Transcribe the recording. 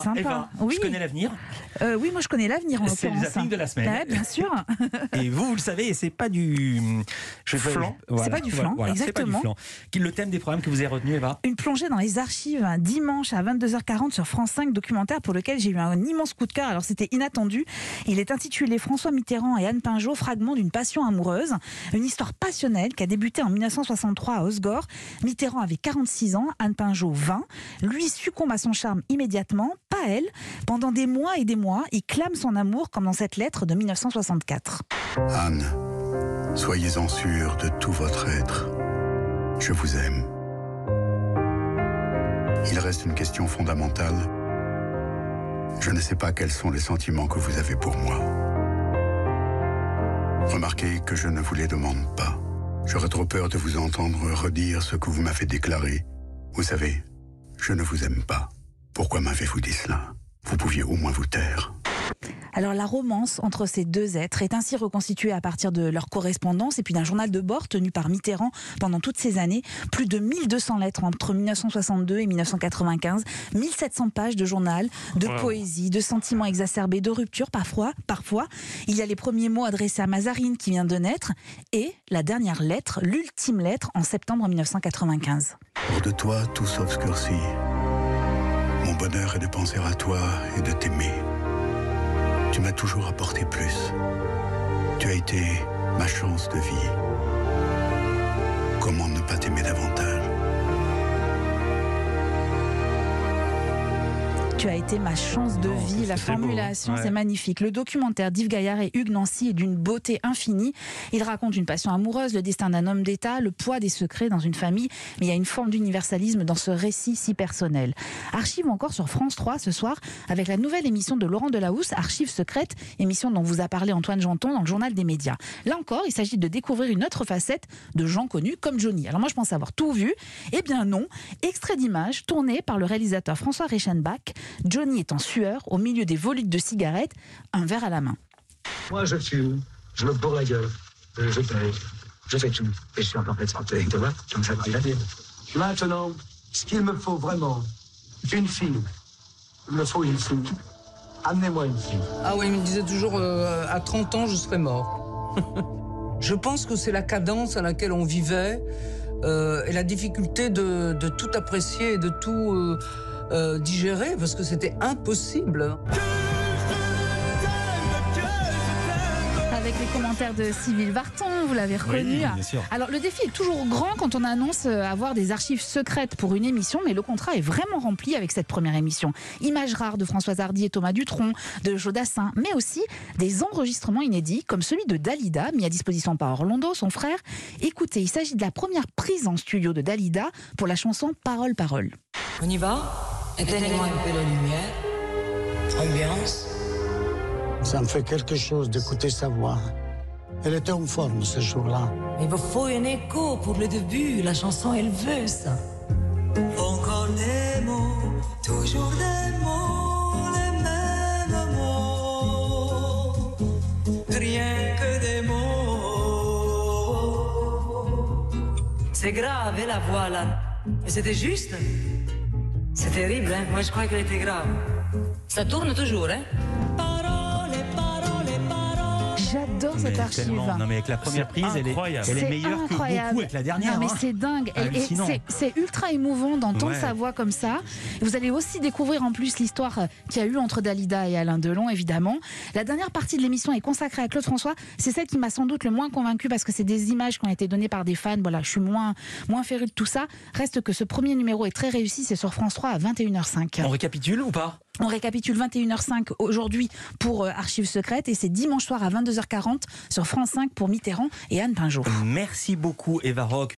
Sympa. Eva, oui. je connais l'avenir. Euh, oui, moi je connais l'avenir en C'est le l'occurrence. zapping de la semaine. Ouais, bien sûr. Et vous, vous le savez, et c'est pas du je pas Voilà, du voilà, flan, voilà, c'est pas du exactement. flan. Qui- Le thème des programmes que vous avez retenu, Eva? Une plongée dans les archives un dimanche à 22h40 sur France 5, documentaire pour lequel j'ai eu un immense coup de cœur. Alors c'était inattendu. Il est intitulé François Mitterrand et Anne Pinjot, fragment d'une passion amoureuse. Une histoire passionnelle qui a débuté en 1963 à Osgore. Mitterrand avait 46 ans, Anne Pinjot 20. Lui succombe à son charme immédiatement, Pendant des mois et des mois, il clame son amour comme dans cette lettre de 1964. Anne, soyez-en sûre de tout votre être. Je vous aime. Il reste une question fondamentale. Je ne sais pas quels sont les sentiments que vous avez pour moi. Remarquez que je ne vous les demande pas. J'aurais trop peur de vous entendre redire ce que vous m'avez déclaré. Vous savez, je ne vous aime pas. Pourquoi m'avez-vous dit cela? Vous pouviez au moins vous taire. Alors la romance entre ces deux êtres est ainsi reconstituée à partir de leur correspondance et puis d'un journal de bord tenu par Mitterrand pendant toutes ces années. Plus de 1200 lettres entre 1962 et 1995, 1700 pages de journal, de poésie, de sentiments exacerbés, de ruptures parfois. Parfois, il y a les premiers mots adressés à Mazarine qui vient de naître et la dernière lettre, l'ultime lettre en septembre 1995. Hors de toi, tout s'obscurcit. Bonheur est de penser à toi et de t'aimer. Tu m'as toujours apporté plus. Tu as été ma chance de vie. Tu as été ma chance de Non, vie. La beau. formulation, Ouais. c'est magnifique. Le documentaire d'Yves Gaillard et Hugues Nancy est d'une beauté infinie. Il raconte une passion amoureuse, le destin d'un homme d'État, le poids des secrets dans une famille. Mais il y a une forme d'universalisme dans ce récit si personnel. Archive encore sur France 3 ce soir avec la nouvelle émission de Laurent Delahousse, Archives secrètes, émission dont vous a parlé Antoine Janton dans le journal des médias. Là encore, il s'agit de découvrir une autre facette de gens connus comme Johnny. Alors moi, je pense avoir tout vu. Eh bien non. Extrait d'image tourné par le réalisateur François Reichenbach. Johnny est en sueur au milieu des volutes de cigarettes, un verre à la main. Moi, je fume, je me bourre la gueule, je paye, je fais tout. Et je suis en parfaite santé, tu vois, comme ça va dire. Maintenant, ce qu'il me faut vraiment, une fille. Il me faut une fille. Amenez-moi une fille. Ah oui, il me disait toujours euh, à 30 ans, je serai mort. je pense que c'est la cadence à laquelle on vivait euh, et la difficulté de, de tout apprécier et de tout euh, euh, digérer parce que c'était impossible. Avec les commentaires de Sybille Vartan, vous l'avez reconnu. bien sûr. Alors le défi est toujours grand quand on annonce euh, avoir des archives secrètes pour une émission, mais le contrat est vraiment rempli avec cette première émission. Images rares de Françoise Hardy et Thomas Dutronc, de Jodassin, mais aussi des enregistrements inédits comme celui de Dalida, mis à disposition par Orlando, son frère. Écoutez, il s'agit de la première prise en studio de Dalida pour la chanson Parole Parole. On y va? Éteignez-moi un peu la lumière. Ambiance. Ça me fait quelque chose d'écouter sa voix. Elle était en forme ce jour-là. Il vous faut un écho pour le début. La chanson, elle veut ça. Encore des mots, toujours des mots, les mêmes mots. Rien que des mots. C'est grave, et la voix là. Mais c'était juste. C'est terrible, hein. Moi, je crois qu'elle était grave. Ça tourne toujours, hein. J'adore cette archive. tellement- Non, mais avec la première prise, elle est, incroyable. elle est meilleure que incroyable. beaucoup avec la dernière. Non, mais hein. c'est dingue. C'est- ultra émouvant d'entendre Ouais. sa voix comme ça. Vous allez aussi découvrir en plus l'histoire euh, qu'il y a eu entre Dalida et Alain Delon, évidemment. La dernière partie de l'émission est consacrée à Claude François. C'est celle qui m'a sans doute le moins convaincu parce que c'est des images qui ont été données par des fans. Voilà, je suis moins, moins féru de tout ça. Reste que ce premier numéro est très réussi. C'est sur France 3 à 21h05. On récapitule ou pas? On récapitule 21h05 aujourd'hui pour euh, Archives secrètes et c'est dimanche soir à 22h40 sur France 5 pour Mitterrand et Anne Pinjot. Merci beaucoup, Eva Rock.